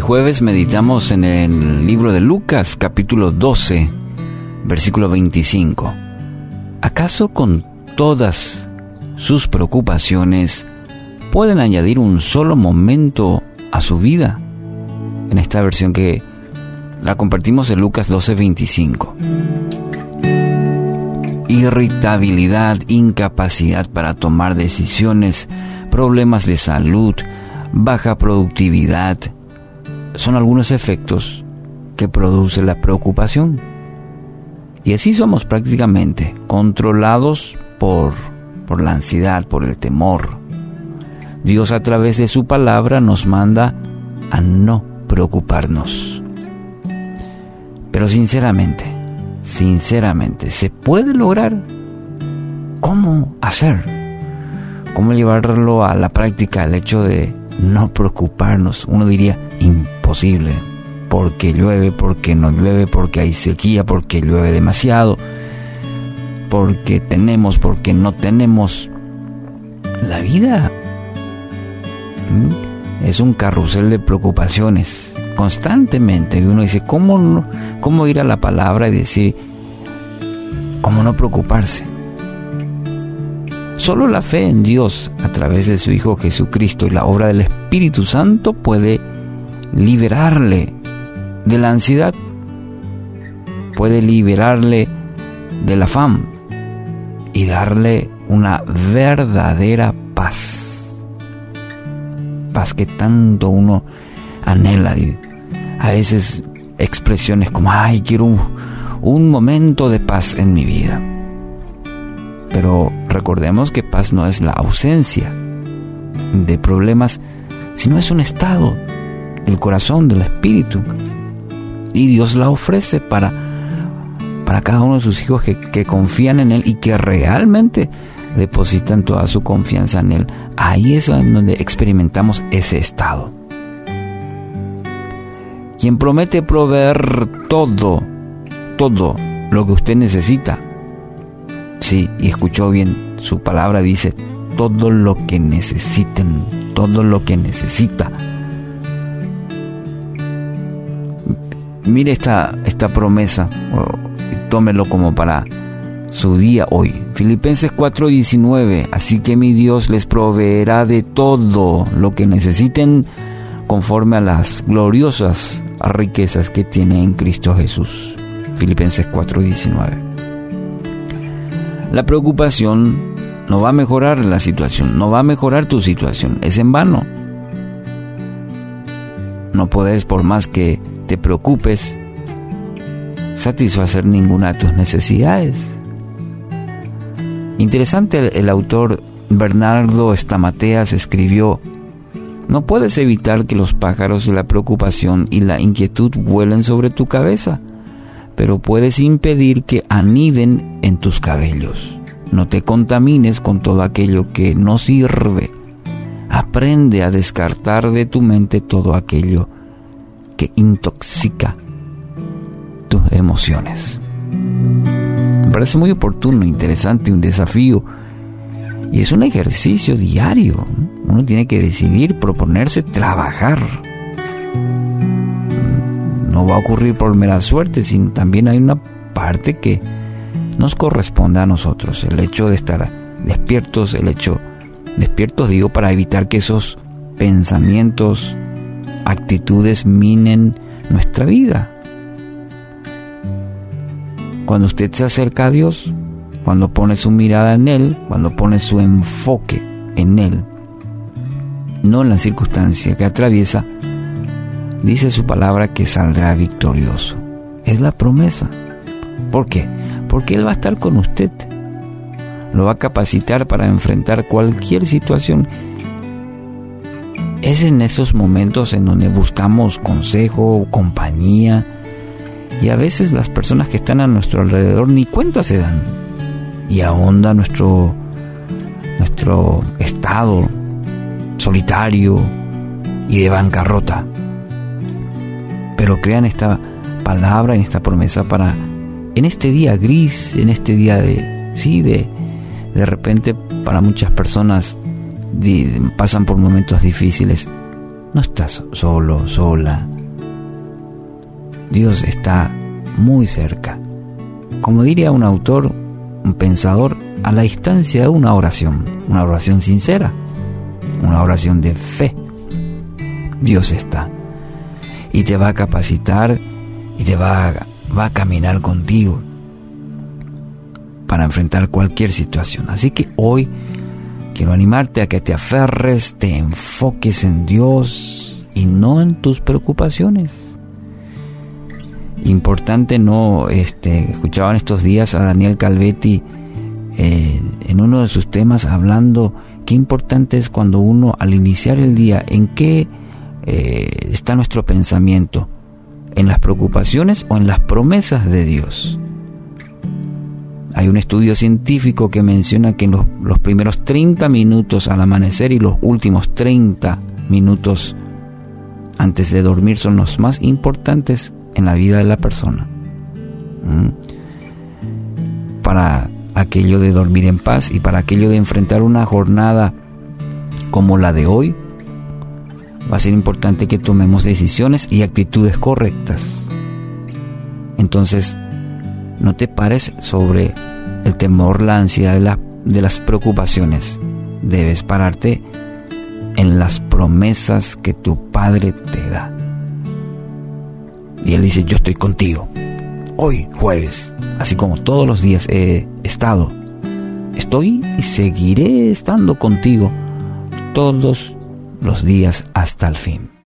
jueves meditamos en el libro de Lucas capítulo 12, versículo 25. ¿Acaso con todas sus preocupaciones pueden añadir un solo momento a su vida? En esta versión que la compartimos en Lucas 12, 25. Irritabilidad, incapacidad para tomar decisiones, problemas de salud, baja productividad, son algunos efectos que produce la preocupación. Y así somos prácticamente controlados por, por la ansiedad, por el temor. Dios a través de su palabra nos manda a no preocuparnos. Pero sinceramente, sinceramente, ¿se puede lograr? ¿Cómo hacer? ¿Cómo llevarlo a la práctica el hecho de no preocuparnos? Uno diría, imposible, porque llueve, porque no llueve, porque hay sequía, porque llueve demasiado, porque tenemos, porque no tenemos. La vida es un carrusel de preocupaciones constantemente. Y uno dice, ¿cómo, ¿cómo ir a la palabra y decir, cómo no preocuparse? Solo la fe en Dios a través de su Hijo Jesucristo y la obra del Espíritu Santo puede liberarle de la ansiedad, puede liberarle del afán y darle una verdadera paz. Paz que tanto uno anhela. A veces expresiones como, ay, quiero un, un momento de paz en mi vida. Pero recordemos que paz no es la ausencia de problemas, sino es un estado el corazón del Espíritu. Y Dios la ofrece para, para cada uno de sus hijos que, que confían en Él y que realmente depositan toda su confianza en Él. Ahí es donde experimentamos ese estado. Quien promete proveer todo, todo lo que usted necesita. Sí, y escuchó bien, su palabra dice, todo lo que necesiten, todo lo que necesita mire esta, esta promesa, tómelo como para su día hoy. Filipenses 4:19, así que mi Dios les proveerá de todo lo que necesiten conforme a las gloriosas riquezas que tiene en Cristo Jesús. Filipenses 4:19. La preocupación no va a mejorar la situación, no va a mejorar tu situación, es en vano. No puedes por más que te preocupes satisfacer ninguna de tus necesidades. Interesante el, autor Bernardo Estamateas escribió, no puedes evitar que los pájaros de la preocupación y la inquietud vuelen sobre tu cabeza, pero puedes impedir que aniden en tus cabellos. No te contamines con todo aquello que no sirve. Aprende a descartar de tu mente todo aquello que intoxica tus emociones. Me parece muy oportuno, interesante, un desafío. Y es un ejercicio diario. Uno tiene que decidir, proponerse, trabajar. No va a ocurrir por mera suerte, sino también hay una parte que nos corresponde a nosotros. El hecho de estar despiertos, el hecho despiertos digo para evitar que esos pensamientos, actitudes minen nuestra vida. Cuando usted se acerca a Dios, cuando pone su mirada en Él, cuando pone su enfoque en Él, no en la circunstancia que atraviesa, dice su palabra que saldrá victorioso. Es la promesa. ¿Por qué? Porque Él va a estar con usted. Lo va a capacitar para enfrentar cualquier situación es en esos momentos en donde buscamos consejo, compañía Y a veces las personas que están a nuestro alrededor ni cuenta se dan. Y ahonda nuestro, nuestro estado solitario y de bancarrota. Pero crean esta palabra, en esta promesa para en este día gris, en este día de, sí, de, de repente para muchas personas pasan por momentos difíciles. No estás solo, sola. Dios está muy cerca. Como diría un autor, un pensador, a la distancia de una oración, una oración sincera, una oración de fe. Dios está. Y te va a capacitar y te va a, va a caminar contigo para enfrentar cualquier situación. Así que hoy quiero animarte a que te aferres, te enfoques en Dios y no en tus preocupaciones. Importante no, este, escuchaban estos días a Daniel Calvetti eh, en uno de sus temas hablando qué importante es cuando uno al iniciar el día, en qué eh, está nuestro pensamiento, en las preocupaciones o en las promesas de Dios. Hay un estudio científico que menciona que los, los primeros 30 minutos al amanecer y los últimos 30 minutos antes de dormir son los más importantes en la vida de la persona. ¿Mm? Para aquello de dormir en paz y para aquello de enfrentar una jornada como la de hoy, va a ser importante que tomemos decisiones y actitudes correctas. Entonces, no te pares sobre el temor, la ansiedad de, de las preocupaciones. Debes pararte en las promesas que tu Padre te da. Y Él dice, yo estoy contigo. Hoy, jueves, así como todos los días he estado, estoy y seguiré estando contigo todos los días hasta el fin.